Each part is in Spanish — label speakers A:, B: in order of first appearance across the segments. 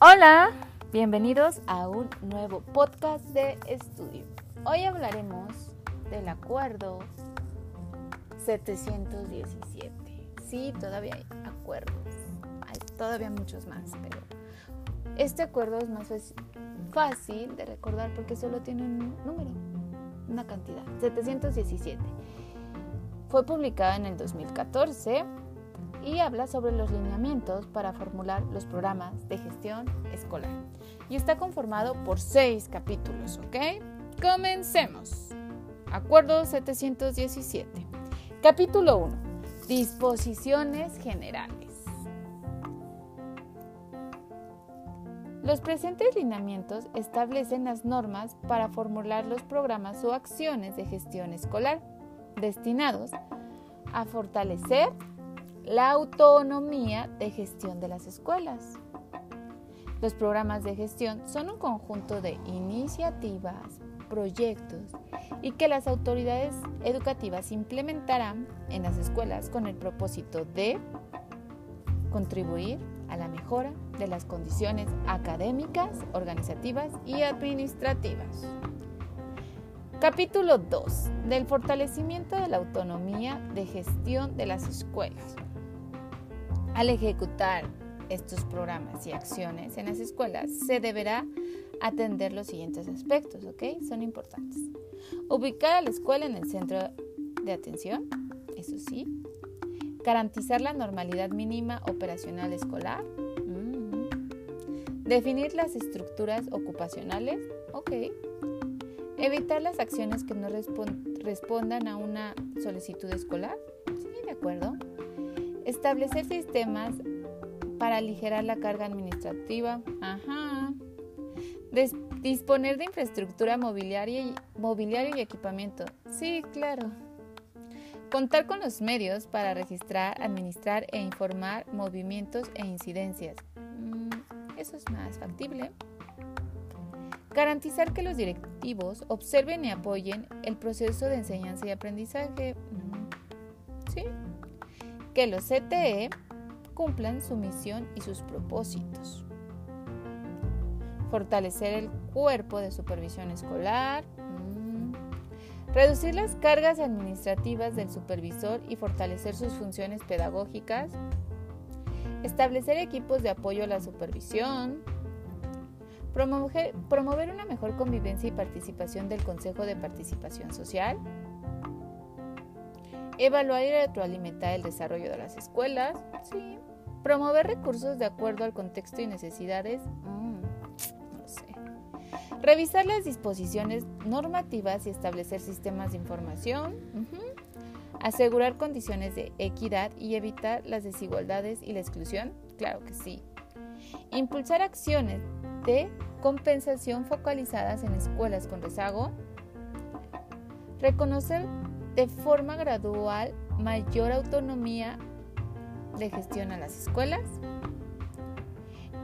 A: Hola, bienvenidos a un nuevo podcast de estudio. Hoy hablaremos del acuerdo 717. Sí, todavía hay acuerdos, hay todavía muchos más, pero este acuerdo es más fácil de recordar porque solo tiene un número, una cantidad, 717. Fue publicado en el 2014 y habla sobre los lineamientos para formular los programas de gestión escolar. Y está conformado por seis capítulos, ¿ok? Comencemos. Acuerdo 717. Capítulo 1. Disposiciones generales. Los presentes lineamientos establecen las normas para formular los programas o acciones de gestión escolar destinados a fortalecer la autonomía de gestión de las escuelas. Los programas de gestión son un conjunto de iniciativas, proyectos y que las autoridades educativas implementarán en las escuelas con el propósito de contribuir a la mejora de las condiciones académicas, organizativas y administrativas. Capítulo 2. Del fortalecimiento de la autonomía de gestión de las escuelas. Al ejecutar estos programas y acciones en las escuelas, se deberá atender los siguientes aspectos, ¿ok? Son importantes. Ubicar a la escuela en el centro de atención, eso sí. Garantizar la normalidad mínima operacional escolar. Mm. Definir las estructuras ocupacionales, ok. Evitar las acciones que no respondan a una solicitud escolar, sí, de acuerdo. Establecer sistemas para aligerar la carga administrativa. Ajá. disponer de infraestructura mobiliaria y, mobiliario y equipamiento. Sí, claro. Contar con los medios para registrar, administrar e informar movimientos e incidencias. Mm, eso es más factible. Garantizar que los directivos observen y apoyen el proceso de enseñanza y aprendizaje. Que los CTE cumplan su misión y sus propósitos. Fortalecer el cuerpo de supervisión escolar. Mm. Reducir las cargas administrativas del supervisor y fortalecer sus funciones pedagógicas. Establecer equipos de apoyo a la supervisión. Promover, promover una mejor convivencia y participación del Consejo de Participación Social Evaluar y retroalimentar el desarrollo de las escuelas. Sí. Promover recursos de acuerdo al contexto y necesidades. Mm, no sé. Revisar las disposiciones normativas y establecer sistemas de información. Asegurar condiciones de equidad y evitar las desigualdades y la exclusión. Claro que sí. Impulsar acciones de compensación focalizadas en escuelas con rezago. Reconocer de forma gradual mayor autonomía de gestión a las escuelas,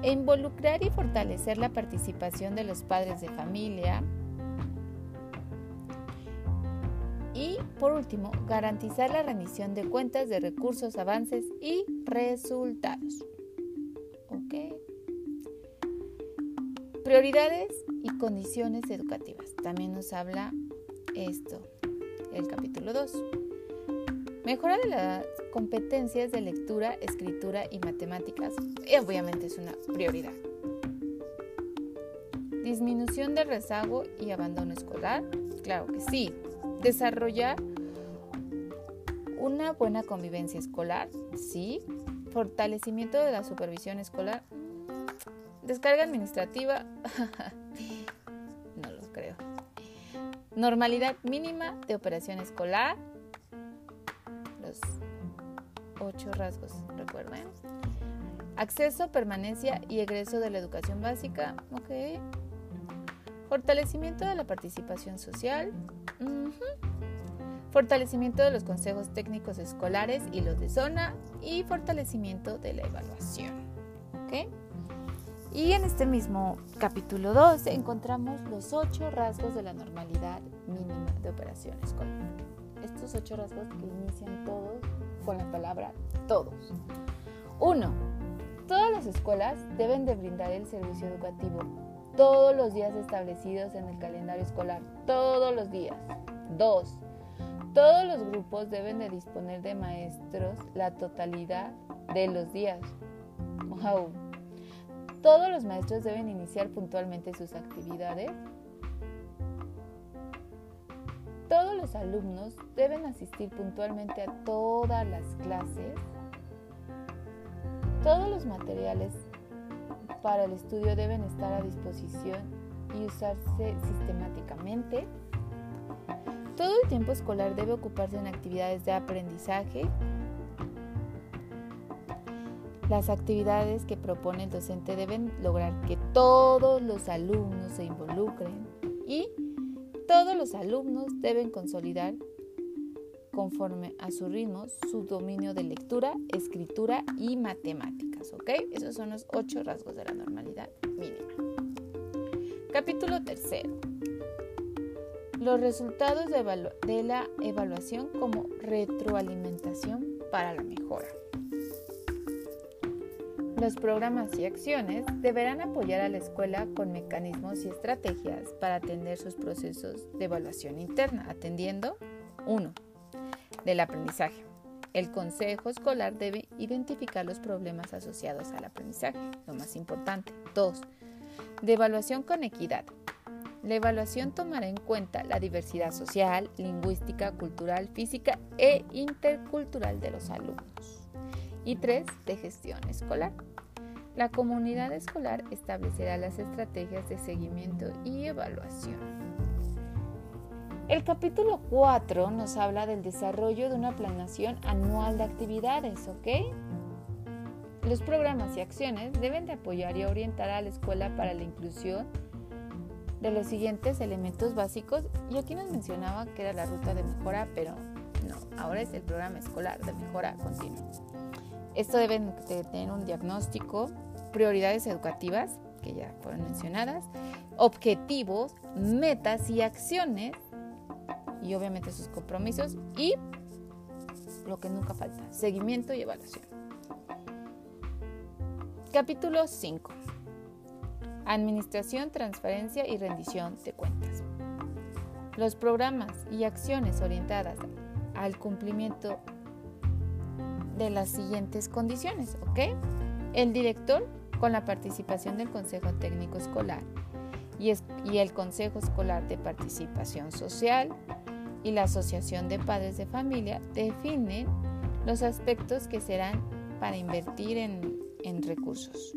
A: involucrar y fortalecer la participación de los padres de familia, y por último, garantizar la remisión de cuentas de recursos, avances y resultados. ¿Ok? Prioridades y condiciones educativas. También nos habla esto el capítulo 2. Mejora de las competencias de lectura, escritura y matemáticas. Y obviamente es una prioridad. Disminución del rezago y abandono escolar. Claro que sí. Desarrollar una buena convivencia escolar. Sí. Fortalecimiento de la supervisión escolar. Descarga administrativa. Normalidad mínima de operación escolar. Los ocho rasgos, recuerden. Acceso, permanencia y egreso de la educación básica. Ok. Fortalecimiento de la participación social. Fortalecimiento de los consejos técnicos escolares y los de zona. Y fortalecimiento de la evaluación. Ok. Y en este mismo capítulo 2 encontramos los ocho rasgos de la normalidad mínima de operación escolar. Estos ocho rasgos que inician todos con la palabra todos. Uno, Todas las escuelas deben de brindar el servicio educativo todos los días establecidos en el calendario escolar, todos los días. Dos, todos los grupos deben de disponer de maestros la totalidad de los días. Wow. Todos los maestros deben iniciar puntualmente sus actividades. Todos los alumnos deben asistir puntualmente a todas las clases. Todos los materiales para el estudio deben estar a disposición y usarse sistemáticamente. Todo el tiempo escolar debe ocuparse en actividades de aprendizaje. Las actividades que propone el docente deben lograr que todos los alumnos se involucren y todos los alumnos deben consolidar conforme a su ritmo su dominio de lectura, escritura y matemáticas, ¿ok? Esos son los ocho rasgos de la normalidad mínima. Capítulo tercero los resultados de, la evaluación como retroalimentación para la mejora. Los programas y acciones deberán apoyar a la escuela con mecanismos y estrategias para atender sus procesos de evaluación interna, atendiendo 1. Del aprendizaje. El consejo escolar debe identificar los problemas asociados al aprendizaje, lo más importante. 2. De evaluación con equidad. La evaluación tomará en cuenta la diversidad social, lingüística, cultural, física e intercultural de los alumnos. Y tres, de gestión escolar. La comunidad escolar establecerá las estrategias de seguimiento y evaluación. El capítulo 4 nos habla del desarrollo de una planeación anual de actividades, ¿ok? Los programas y acciones deben de apoyar y orientar a la escuela para la inclusión de los siguientes elementos básicos y aquí nos mencionaba que era la ruta de mejora, pero no, ahora es el programa escolar de mejora continua. Esto debe de tener un diagnóstico, prioridades educativas, que ya fueron mencionadas, objetivos, metas y acciones, y obviamente sus compromisos, y lo que nunca falta, seguimiento y evaluación. Capítulo 5. Administración, transferencia y rendición de cuentas. Los programas y acciones orientadas al cumplimiento de las siguientes condiciones, ¿ok? El director con la participación del Consejo Técnico Escolar y, el Consejo Escolar de Participación Social y la Asociación de Padres de Familia definen los aspectos que serán para invertir en recursos.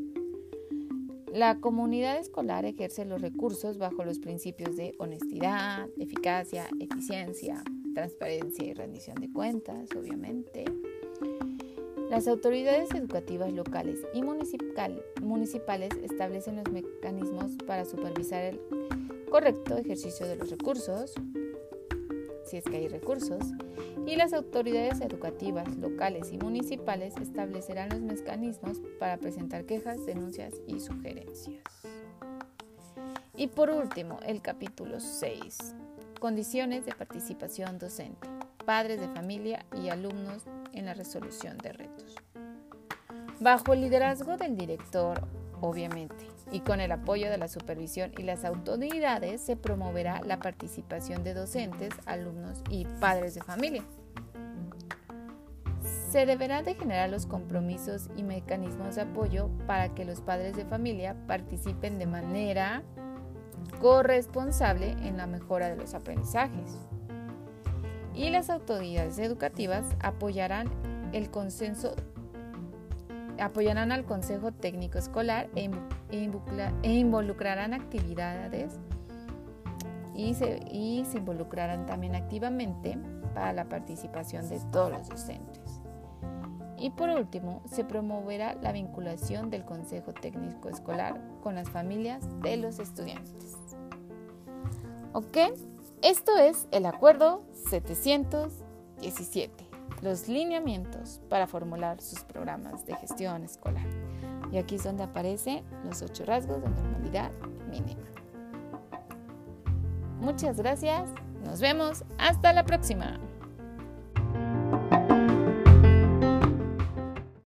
A: La comunidad escolar ejerce los recursos bajo los principios de honestidad, eficacia, eficiencia, transparencia y rendición de cuentas, obviamente. Las autoridades educativas locales y municipales establecen los mecanismos para supervisar el correcto ejercicio de los recursos, si es que hay recursos, y las autoridades educativas locales y municipales establecerán los mecanismos para presentar quejas, denuncias y sugerencias. Y por último, el capítulo 6. Condiciones de participación docente, padres de familia y alumnos en la resolución de retos. Bajo el liderazgo del director, obviamente, y con el apoyo de la supervisión y las autoridades se promoverá la participación de docentes, alumnos y padres de familia. Se deberá de generar los compromisos y mecanismos de apoyo para que los padres de familia participen de manera corresponsable en la mejora de los aprendizajes. Y las autoridades educativas apoyarán el consenso apoyarán al Consejo Técnico Escolar e, e involucrarán actividades y se, y se involucrarán también activamente para la participación de todos los docentes. Y por último, se promoverá la vinculación del Consejo Técnico Escolar con las familias de los estudiantes. ¿Ok? Esto es el acuerdo 717 los lineamientos para formular sus programas de gestión escolar. Y aquí es donde aparecen los ocho rasgos de normalidad mínima. Muchas gracias, nos vemos, hasta la próxima.